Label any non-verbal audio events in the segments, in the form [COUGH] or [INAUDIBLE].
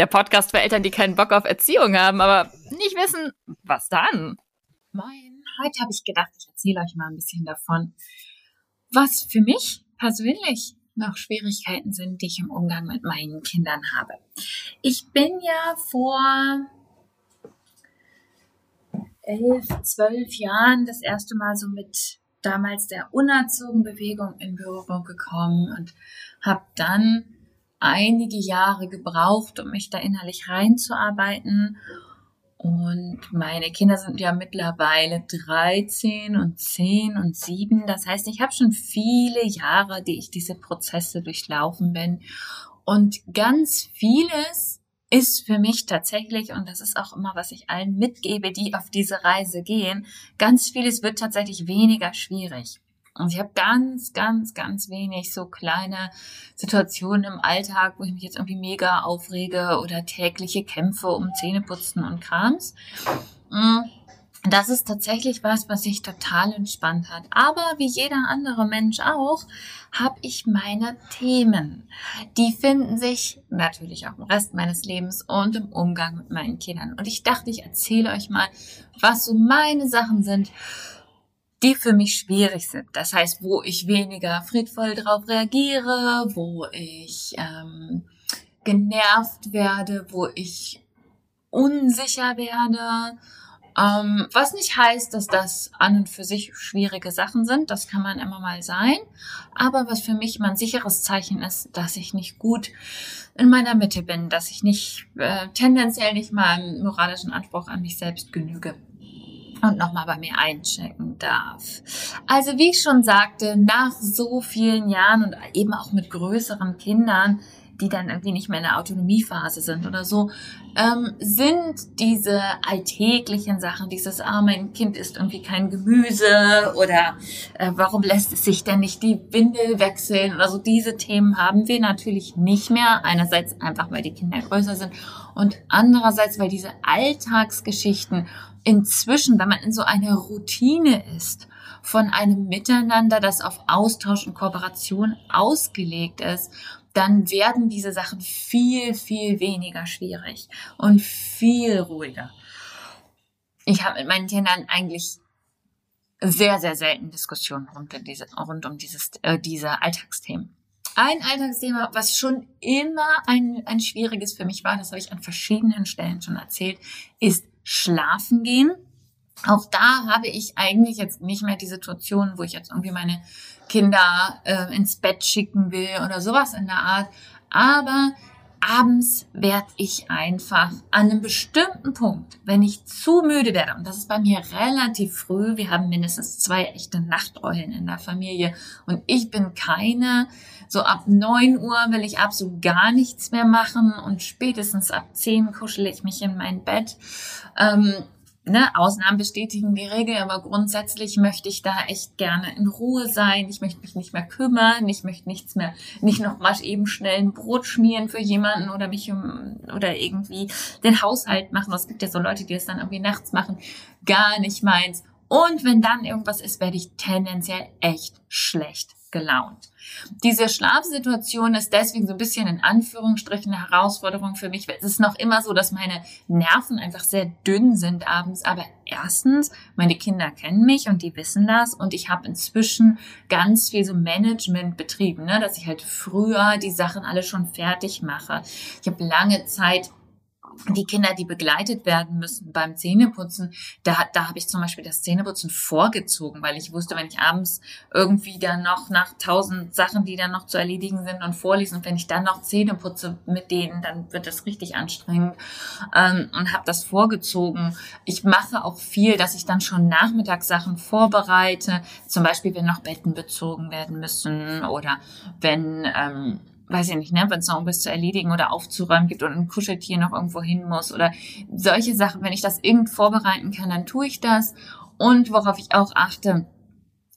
der Podcast für Eltern, die keinen Bock auf Erziehung haben, aber nicht wissen, was dann. Moin, heute habe ich gedacht, ich erzähle euch mal ein bisschen davon, was für mich persönlich noch Schwierigkeiten sind, die ich im Umgang mit meinen Kindern habe. Ich bin ja vor elf, zwölf Jahren das erste Mal so mit damals der unerzogen Bewegung in Berührung gekommen und habe dann einige Jahre gebraucht, um mich da innerlich reinzuarbeiten. Und meine Kinder sind ja mittlerweile 13 und 10 und 7. Das heißt, ich habe schon viele Jahre, die ich diese Prozesse durchlaufen bin. Und ganz vieles ist für mich tatsächlich, und das ist auch immer, was ich allen mitgebe, die auf diese Reise gehen, ganz vieles wird tatsächlich weniger schwierig. Und ich habe ganz, ganz, ganz wenig so kleine Situationen im Alltag, wo ich mich jetzt irgendwie mega aufrege oder tägliche Kämpfe um Zähneputzen und Krams. Mm, das ist tatsächlich was, was sich total entspannt hat. Aber wie jeder andere Mensch auch, habe ich meine Themen. Die finden sich natürlich auch im Rest meines Lebens und im Umgang mit meinen Kindern. Und ich dachte, ich erzähle euch mal, was so meine Sachen sind, die für mich schwierig sind. Das heißt, wo ich weniger friedvoll drauf reagiere, wo ich ähm, genervt werde, wo ich unsicher werde. Ähm, was nicht heißt, dass das an und für sich schwierige Sachen sind, das kann man immer mal sein. Aber was für mich immer ein sicheres Zeichen ist, dass ich nicht gut in meiner Mitte bin, dass ich nicht äh, tendenziell nicht meinem moralischen Anspruch an mich selbst genüge und nochmal bei mir einchecken darf. Also wie ich schon sagte, nach so vielen Jahren und eben auch mit größeren Kindern, die dann irgendwie nicht mehr in der Autonomiephase sind oder so, ähm, sind diese alltäglichen Sachen, dieses ah, Kind isst irgendwie kein Gemüse oder äh, warum lässt es sich denn nicht die Windel wechseln oder so, diese Themen haben wir natürlich nicht mehr. Einerseits einfach, weil die Kinder größer sind und andererseits, weil diese Alltagsgeschichten inzwischen, wenn man in so einer Routine ist, von einem Miteinander, das auf Austausch und Kooperation ausgelegt ist, dann werden diese Sachen viel, viel weniger schwierig und viel ruhiger. Ich habe mit meinen Kindern eigentlich sehr, sehr selten Diskussionen rund um, diese, rund um dieses, äh, diese Alltagsthemen. Ein Alltagsthema, was schon immer ein, ein schwieriges für mich war, das habe ich an verschiedenen Stellen schon erzählt, ist schlafen gehen. Auch da habe ich eigentlich jetzt nicht mehr die Situation, wo ich jetzt irgendwie meine Kinder äh, ins Bett schicken will oder sowas in der Art. Aber abends werde ich einfach an einem bestimmten Punkt, wenn ich zu müde werde, und das ist bei mir relativ früh, wir haben mindestens zwei echte Nachtrollen in der Familie und ich bin keine, so ab neun Uhr will ich absolut gar nichts mehr machen und spätestens ab zehn kuschel ich mich in mein Bett. Ähm, ne, Ausnahmen bestätigen die Regel, aber grundsätzlich möchte ich da echt gerne in Ruhe sein. Ich möchte mich nicht mehr kümmern. Ich möchte nichts mehr, nicht noch mal eben schnell ein Brot schmieren für jemanden oder mich um, oder irgendwie den Haushalt machen. Es gibt ja so Leute, die es dann irgendwie nachts machen. Gar nicht meins. Und wenn dann irgendwas ist, werde ich tendenziell echt schlecht gelaunt. Diese Schlafsituation ist deswegen so ein bisschen in Anführungsstrichen eine Herausforderung für mich. Es ist noch immer so, dass meine Nerven einfach sehr dünn sind abends. Aber erstens, meine Kinder kennen mich und die wissen das. Und ich habe inzwischen ganz viel so Management betrieben, ne? dass ich halt früher die Sachen alle schon fertig mache. Ich habe lange Zeit die Kinder, die begleitet werden müssen beim Zähneputzen, da, da habe ich zum Beispiel das Zähneputzen vorgezogen, weil ich wusste, wenn ich abends irgendwie dann noch nach tausend Sachen, die dann noch zu erledigen sind und vorlesen, und wenn ich dann noch Zähne putze mit denen, dann wird das richtig anstrengend ähm, und habe das vorgezogen. Ich mache auch viel, dass ich dann schon Nachmittagssachen vorbereite, zum Beispiel wenn noch Betten bezogen werden müssen oder wenn ähm, weiß ich nicht, ne, wenn es noch irgendwas zu erledigen oder aufzuräumen gibt oder ein Kuscheltier noch irgendwo hin muss oder solche Sachen, wenn ich das irgend vorbereiten kann, dann tue ich das. Und worauf ich auch achte,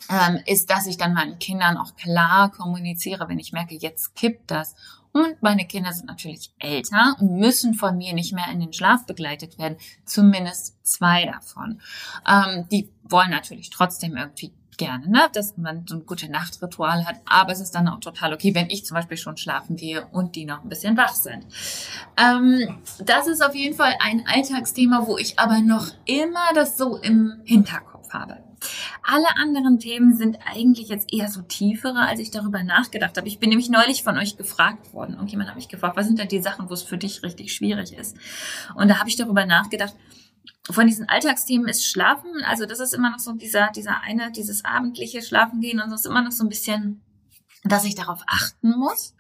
ähm, ist, dass ich dann meinen Kindern auch klar kommuniziere, wenn ich merke, jetzt kippt das. Und meine Kinder sind natürlich älter und müssen von mir nicht mehr in den Schlaf begleitet werden. Zumindest zwei davon. Ähm, die wollen natürlich trotzdem irgendwie gerne, ne? dass man so ein gute Nachtritual hat. Aber es ist dann auch total okay, wenn ich zum Beispiel schon schlafen gehe und die noch ein bisschen wach sind. Ähm, das ist auf jeden Fall ein Alltagsthema, wo ich aber noch immer das so im Hinterkopf habe. Alle anderen Themen sind eigentlich jetzt eher so tiefere, als ich darüber nachgedacht habe. Ich bin nämlich neulich von euch gefragt worden. Irgendjemand hat mich gefragt, was sind denn die Sachen, wo es für dich richtig schwierig ist? Und da habe ich darüber nachgedacht, von diesen Alltagsthemen ist Schlafen, also das ist immer noch so dieser, dieser eine, dieses abendliche Schlafen gehen und so ist immer noch so ein bisschen, dass ich darauf achten muss.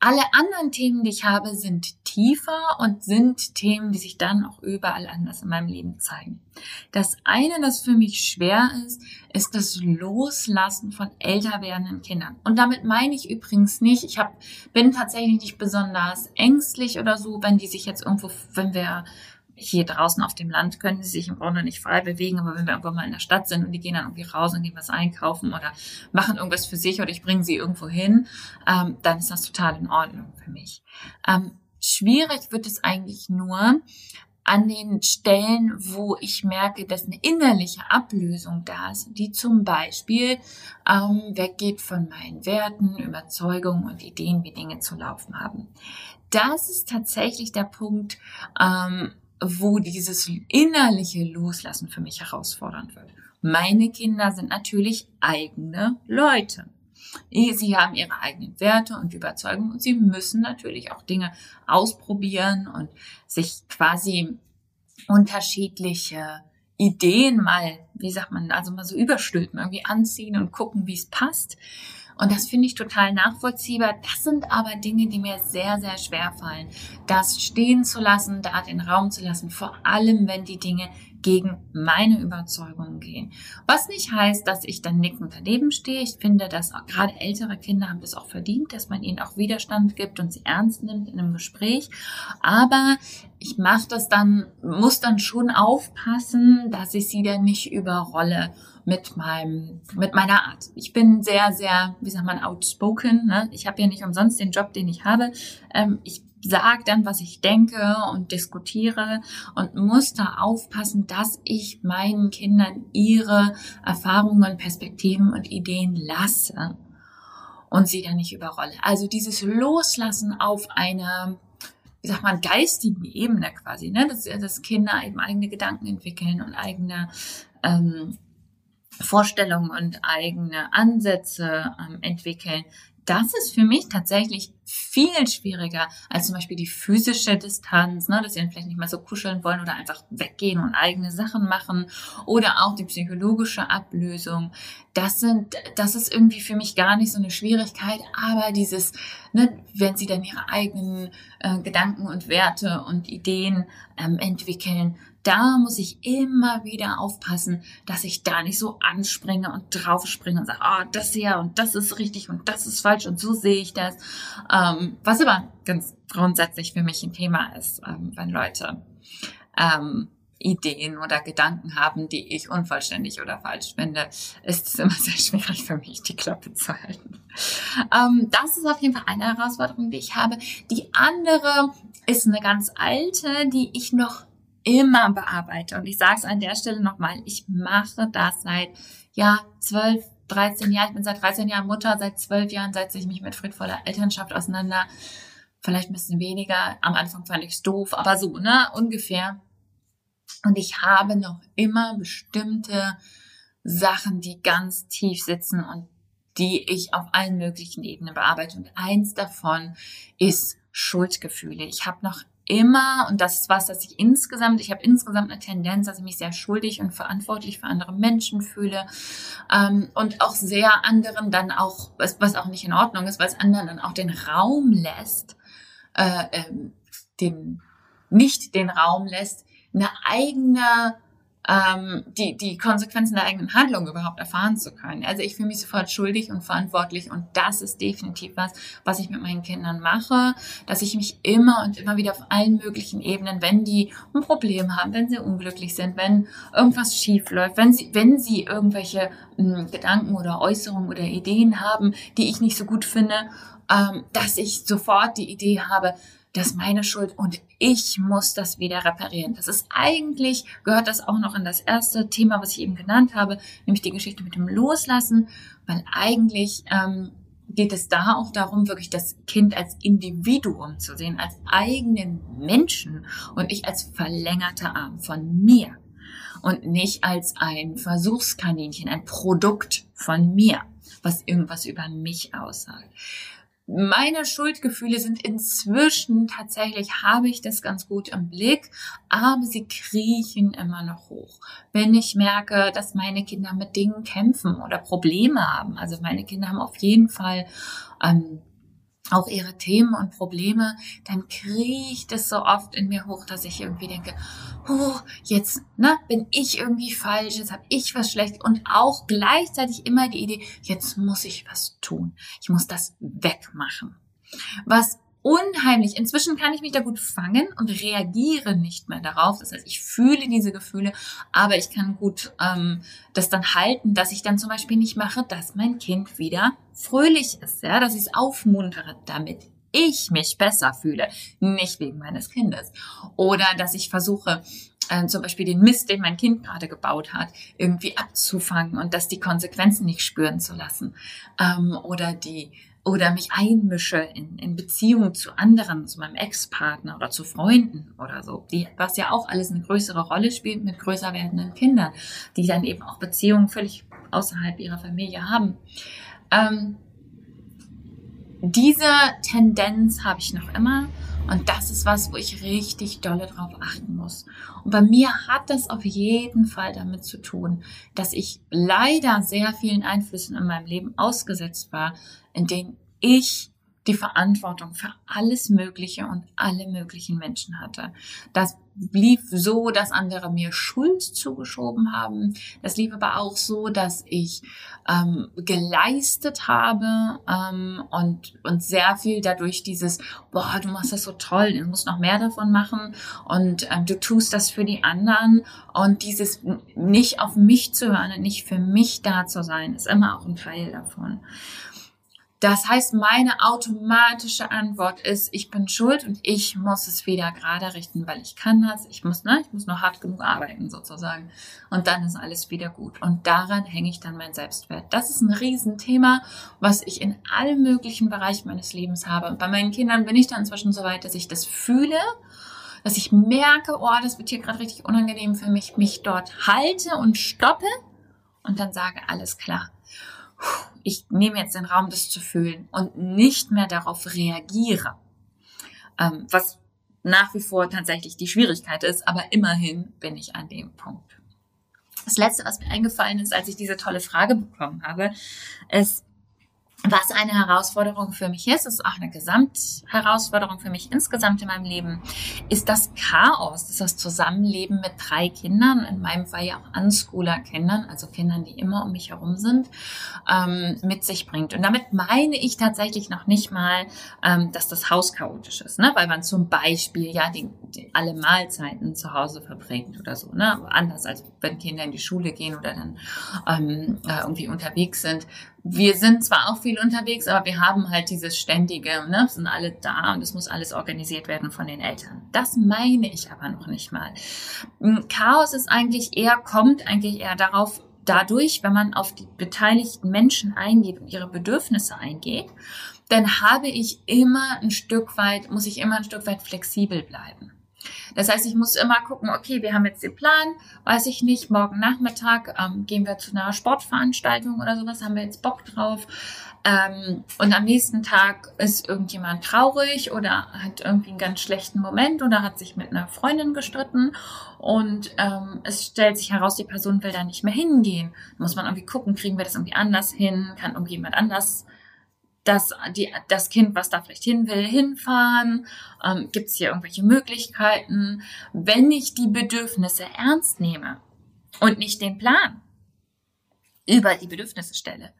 Alle anderen Themen, die ich habe, sind tiefer und sind Themen, die sich dann auch überall anders in meinem Leben zeigen. Das eine, das für mich schwer ist, ist das Loslassen von älter werdenden Kindern. Und damit meine ich übrigens nicht, ich hab, bin tatsächlich nicht besonders ängstlich oder so, wenn die sich jetzt irgendwo, wenn wir hier draußen auf dem Land können sie sich im Grunde nicht frei bewegen, aber wenn wir irgendwann mal in der Stadt sind und die gehen dann irgendwie raus und gehen was einkaufen oder machen irgendwas für sich oder ich bringe sie irgendwo hin, ähm, dann ist das total in Ordnung für mich. Ähm, schwierig wird es eigentlich nur an den Stellen, wo ich merke, dass eine innerliche Ablösung da ist, die zum Beispiel ähm, weggeht von meinen Werten, Überzeugungen und Ideen, wie Dinge zu laufen haben. Das ist tatsächlich der Punkt, ähm, wo dieses innerliche Loslassen für mich herausfordernd wird. Meine Kinder sind natürlich eigene Leute. Sie haben ihre eigenen Werte und Überzeugungen und sie müssen natürlich auch Dinge ausprobieren und sich quasi unterschiedliche Ideen mal, wie sagt man, also mal so überstülpen, irgendwie anziehen und gucken, wie es passt. Und das finde ich total nachvollziehbar. Das sind aber Dinge, die mir sehr, sehr schwer fallen. Das stehen zu lassen, da den Raum zu lassen, vor allem wenn die Dinge gegen meine Überzeugungen gehen. Was nicht heißt, dass ich dann nickend daneben stehe. Ich finde, dass gerade ältere Kinder haben das auch verdient, dass man ihnen auch Widerstand gibt und sie ernst nimmt in einem Gespräch. Aber ich mache das dann, muss dann schon aufpassen, dass ich sie dann nicht überrolle mit meinem, mit meiner Art. Ich bin sehr, sehr, wie sagt man, outspoken. Ne? Ich habe ja nicht umsonst den Job, den ich habe. Ähm, ich sage dann, was ich denke und diskutiere und muss da aufpassen, dass ich meinen Kindern ihre Erfahrungen, Perspektiven und Ideen lasse und sie dann nicht überrolle. Also dieses Loslassen auf einer wie sagt man, geistigen Ebene quasi, ne? dass, dass Kinder eben eigene Gedanken entwickeln und eigene ähm, Vorstellungen und eigene Ansätze ähm, entwickeln. Das ist für mich tatsächlich viel schwieriger als zum Beispiel die physische Distanz, ne, dass sie dann vielleicht nicht mehr so kuscheln wollen oder einfach weggehen und eigene Sachen machen oder auch die psychologische Ablösung. Das sind, das ist irgendwie für mich gar nicht so eine Schwierigkeit, aber dieses, ne, wenn sie dann ihre eigenen äh, Gedanken und Werte und Ideen ähm, entwickeln, da muss ich immer wieder aufpassen, dass ich da nicht so anspringe und draufspringe und sage, oh, das ja und das ist richtig und das ist falsch und so sehe ich das. Ähm, was aber ganz grundsätzlich für mich ein Thema ist, ähm, wenn Leute ähm, Ideen oder Gedanken haben, die ich unvollständig oder falsch finde, ist es immer [LAUGHS] sehr schwierig für mich, die Klappe zu halten. Ähm, das ist auf jeden Fall eine Herausforderung, die ich habe. Die andere ist eine ganz alte, die ich noch immer bearbeite. Und ich sage es an der Stelle nochmal, ich mache das seit ja zwölf, 13 Jahren. Ich bin seit 13 Jahren Mutter, seit zwölf Jahren setze ich mich mit friedvoller Elternschaft auseinander. Vielleicht ein bisschen weniger. Am Anfang fand ich es doof, aber so, ne? Ungefähr. Und ich habe noch immer bestimmte Sachen, die ganz tief sitzen und die ich auf allen möglichen Ebenen bearbeite. Und eins davon ist Schuldgefühle. Ich habe noch immer, und das ist was, dass ich insgesamt, ich habe insgesamt eine Tendenz, dass ich mich sehr schuldig und verantwortlich für andere Menschen fühle ähm, und auch sehr anderen dann auch, was, was auch nicht in Ordnung ist, weil es anderen dann auch den Raum lässt, äh, äh, den, nicht den Raum lässt, eine eigene ähm, die, die Konsequenzen der eigenen Handlung überhaupt erfahren zu können. Also ich fühle mich sofort schuldig und verantwortlich und das ist definitiv was, was ich mit meinen Kindern mache, dass ich mich immer und immer wieder auf allen möglichen Ebenen, wenn die ein Problem haben, wenn sie unglücklich sind, wenn irgendwas schief läuft, wenn sie, wenn sie irgendwelche mh, hm, Gedanken oder Äußerungen oder Ideen haben, die ich nicht so gut finde, ähm, dass ich sofort die Idee habe, das ist meine Schuld und ich muss das wieder reparieren. Das ist eigentlich, gehört das auch noch in das erste Thema, was ich eben genannt habe, nämlich die Geschichte mit dem Loslassen, weil eigentlich ähm, geht es da auch darum, wirklich das Kind als Individuum zu sehen, als eigenen Menschen und nicht als verlängerter Arm von mir und nicht als ein Versuchskaninchen, ein Produkt von mir, was irgendwas über mich aussagt meine Schuldgefühle sind inzwischen tatsächlich, habe ich das ganz gut im Blick, aber sie kriechen immer noch hoch. Wenn ich merke, dass meine Kinder mit Dingen kämpfen oder Probleme haben, also meine Kinder haben auf jeden Fall ähm, auch ihre Themen und Probleme, dann kriecht es so oft in mir hoch, dass ich irgendwie denke, oh, jetzt ne, bin ich irgendwie falsch, jetzt habe ich was schlecht und auch gleichzeitig immer die Idee, jetzt muss ich was tun, ich muss das wegmachen. Was unheimlich. Inzwischen kann ich mich da gut fangen und reagiere nicht mehr darauf. Das heißt, ich fühle diese Gefühle, aber ich kann gut ähm, das dann halten, dass ich dann zum Beispiel nicht mache, dass mein Kind wieder fröhlich ist, ja, dass ich es aufmuntere, damit ich mich besser fühle, nicht wegen meines Kindes. Oder dass ich versuche, äh, zum Beispiel den Mist, den mein Kind gerade gebaut hat, irgendwie abzufangen und das die Konsequenzen nicht spüren zu lassen. Ähm, oder die oder mich einmische in, in Beziehungen zu anderen, zu meinem Ex-Partner oder zu Freunden oder so, die, was ja auch alles eine größere Rolle spielt mit größer werdenden Kindern, die dann eben auch Beziehungen völlig außerhalb ihrer Familie haben. Ähm, diese Tendenz habe ich noch immer und das ist was, wo ich richtig dolle drauf achten muss. Und bei mir hat das auf jeden Fall damit zu tun, dass ich leider sehr vielen Einflüssen in meinem Leben ausgesetzt war, in denen ich die Verantwortung für alles Mögliche und alle möglichen Menschen hatte. Das lief so, dass andere mir Schuld zugeschoben haben. Das lief aber auch so, dass ich ähm, geleistet habe ähm, und, und sehr viel dadurch dieses, boah, du machst das so toll, du musst noch mehr davon machen und ähm, du tust das für die anderen und dieses nicht auf mich zu hören und nicht für mich da zu sein, ist immer auch ein Teil davon. Das heißt, meine automatische Antwort ist, ich bin schuld und ich muss es wieder gerade richten, weil ich kann das. Ich muss, ne, ich muss nur hart genug arbeiten sozusagen. Und dann ist alles wieder gut. Und daran hänge ich dann mein Selbstwert. Das ist ein Riesenthema, was ich in allen möglichen Bereichen meines Lebens habe. Und bei meinen Kindern bin ich dann inzwischen so weit, dass ich das fühle, dass ich merke, oh, das wird hier gerade richtig unangenehm für mich, mich dort halte und stoppe und dann sage, alles klar ich nehme jetzt den Raum, das zu fühlen und nicht mehr darauf reagiere. Ähm, was nach wie vor tatsächlich die Schwierigkeit ist, aber immerhin bin ich an dem Punkt. Das letzte, was mir eingefallen ist, als ich diese tolle Frage bekommen habe, ist, was eine Herausforderung für mich ist, ist auch eine Gesamtherausforderung für mich insgesamt in meinem Leben, ist das Chaos, das das Zusammenleben mit drei Kindern, in meinem Fall ja auch Unschooler-Kindern, also Kindern, die immer um mich herum sind, ähm, mit sich bringt. Und damit meine ich tatsächlich noch nicht mal, ähm, dass das Haus chaotisch ist, ne? weil man zum Beispiel ja die, die, alle Mahlzeiten zu Hause verbringt oder so, ne? anders als wenn Kinder in die Schule gehen oder dann ähm, äh, irgendwie unterwegs sind wir sind zwar auch viel unterwegs, aber wir haben halt dieses ständige, ne, sind alle da und es muss alles organisiert werden von den Eltern. Das meine ich aber noch nicht mal. Hm, Chaos ist eigentlich eher, kommt eigentlich eher darauf, dadurch, wenn man auf die beteiligten Menschen eingeht und ihre Bedürfnisse eingeht, dann habe ich immer ein Stück weit, muss ich immer ein Stück weit flexibel bleiben. Das heißt, ich muss immer gucken, okay, wir haben jetzt den Plan, weiß ich nicht, morgen Nachmittag ähm, gehen wir zu einer Sportveranstaltung oder sowas, haben wir jetzt Bock drauf. Ähm, und am nächsten Tag ist irgendjemand traurig oder hat irgendwie einen ganz schlechten Moment oder hat sich mit einer Freundin gestritten und ähm, es stellt sich heraus, die Person will da nicht mehr hingehen. Da muss man irgendwie gucken, kriegen wir das irgendwie anders hin, kann irgendjemand anders dass die, das Kind, was da vielleicht hin will, hinfahren? Ähm, Gibt es hier irgendwelche Möglichkeiten? Wenn ich die Bedürfnisse ernst nehme und nicht den Plan über die Bedürfnisse stelle,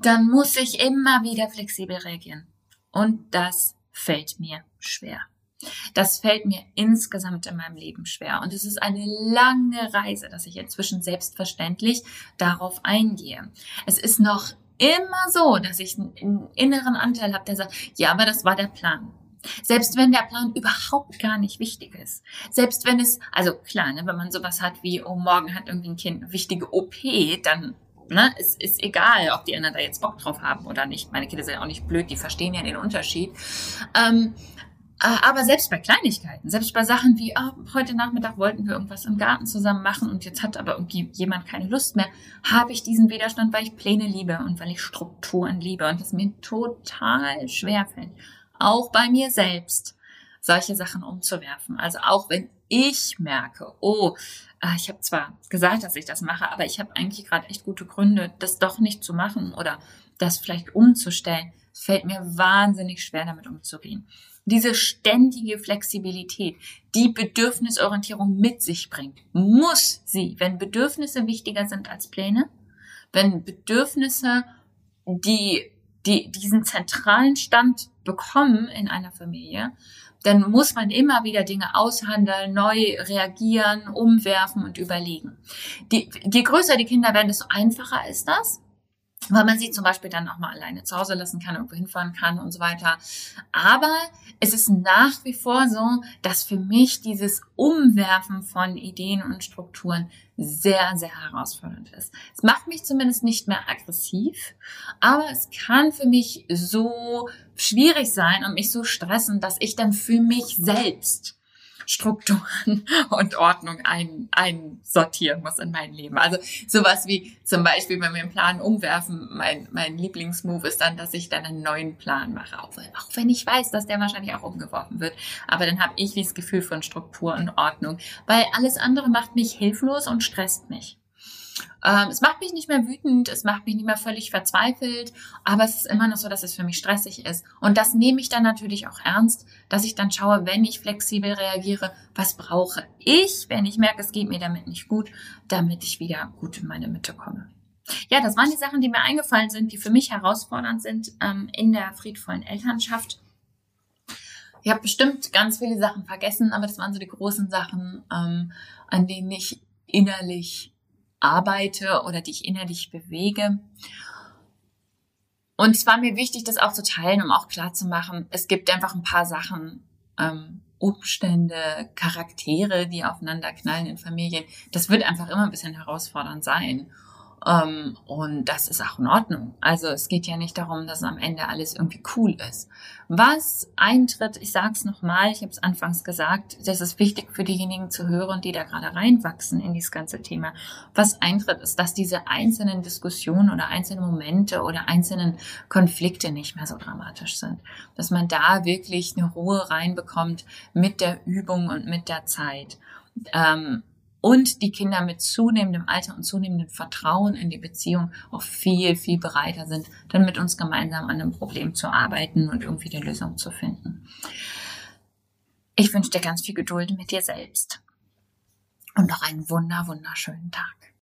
dann muss ich immer wieder flexibel reagieren. Und das fällt mir schwer. Das fällt mir insgesamt in meinem Leben schwer. Und es ist eine lange Reise, dass ich inzwischen selbstverständlich darauf eingehe. Es ist noch immer so, dass ich einen inneren Anteil habe, der sagt, ja, aber das war der Plan. Selbst wenn der Plan überhaupt gar nicht wichtig ist. Selbst wenn es, also klar, ne, wenn man sowas hat wie, oh, morgen hat irgendwie ein Kind eine wichtige OP, dann ne, es ist egal, ob die anderen da jetzt Bock drauf haben oder nicht. Meine Kinder sind ja auch nicht blöd, die verstehen ja den Unterschied. Ähm, äh, aber selbst bei Kleinigkeiten, selbst bei Sachen wie, oh, heute Nachmittag wollten wir irgendwas im Garten zusammen machen und jetzt hat aber irgendwie jemand keine Lust mehr, habe ich diesen Widerstand, weil ich Pläne liebe und weil ich Strukturen liebe und es mir total schwer fällt, auch bei mir selbst, solche Sachen umzuwerfen. Also auch wenn ich merke, oh, äh, ich habe zwar gesagt, dass ich das mache, aber ich habe eigentlich gerade echt gute Gründe, das doch nicht zu machen oder das vielleicht umzustellen, fällt mir wahnsinnig schwer, damit umzugehen diese ständige Flexibilität, die Bedürfnisorientierung mit sich bringt, muss sie, wenn Bedürfnisse wichtiger sind als Pläne, wenn Bedürfnisse, die, die diesen zentralen Stand bekommen in einer Familie, dann muss man immer wieder Dinge aushandeln, neu reagieren, umwerfen und überlegen. Die, je größer die Kinder werden, desto einfacher ist das weil man sie zum Beispiel dann auch mal alleine zu Hause lassen kann, irgendwo hinfahren kann und so weiter. Aber es ist nach wie vor so, dass für mich dieses Umwerfen von Ideen und Strukturen sehr, sehr herausfordernd ist. Es macht mich zumindest nicht mehr aggressiv, aber es kann für mich so schwierig sein und mich so stressen, dass ich dann für mich selbst Strukturen [LAUGHS] und Ordnung ein, einsortieren muss in mein Leben. Also sowas wie zum Beispiel, wenn wir einen Plan umwerfen, mein, mein Lieblingsmove ist dann, dass ich dann einen neuen Plan mache, auch, auch wenn ich weiß, dass der wahrscheinlich auch umgeworfen wird. Aber dann habe ich das Gefühl von Struktur und Ordnung, weil alles andere macht mich hilflos und stresst mich. Ähm, es macht mich nicht mehr wütend, es macht mich nicht mehr völlig verzweifelt, aber es ist immer noch so, dass es für mich stressig ist. Und das nehme ich dann natürlich auch ernst, dass ich dann schaue, wenn ich flexibel reagiere, was brauche ich, wenn ich merke, es geht mir damit nicht gut, damit ich wieder gut in meine Mitte komme. Ja, das waren die Sachen, die mir eingefallen sind, die für mich herausfordernd sind ähm, in der friedvollen Elternschaft. Ich habe bestimmt ganz viele Sachen vergessen, aber das waren so die großen Sachen, ähm, an denen ich innerlich arbeite oder die ich innerlich bewege. Und es war mir wichtig, das auch zu teilen, um auch klar zu machen, es gibt einfach ein paar Sachen, ähm, Umstände, Charaktere, die aufeinander knallen in Familien. Das wird einfach immer ein bisschen herausfordernd sein. Ähm, und das ist auch in Ordnung. Also es geht ja nicht darum, dass am Ende alles irgendwie cool ist. Was eintritt, ich sage es nochmal, ich habe es anfangs gesagt, das ist wichtig für diejenigen zu hören, die da gerade reinwachsen in dieses ganze Thema. Was eintritt, ist, dass diese einzelnen Diskussionen oder einzelnen Momente oder einzelnen Konflikte nicht mehr so dramatisch sind. Dass man da wirklich eine Ruhe reinbekommt mit der Übung und mit der Zeit. Ähm, und die Kinder mit zunehmendem Alter und zunehmendem Vertrauen in die Beziehung auch viel, viel bereiter sind, dann mit uns gemeinsam an einem Problem zu arbeiten und irgendwie die Lösung zu finden. Ich wünsche dir ganz viel Geduld mit dir selbst und noch einen wunder, wunderschönen Tag.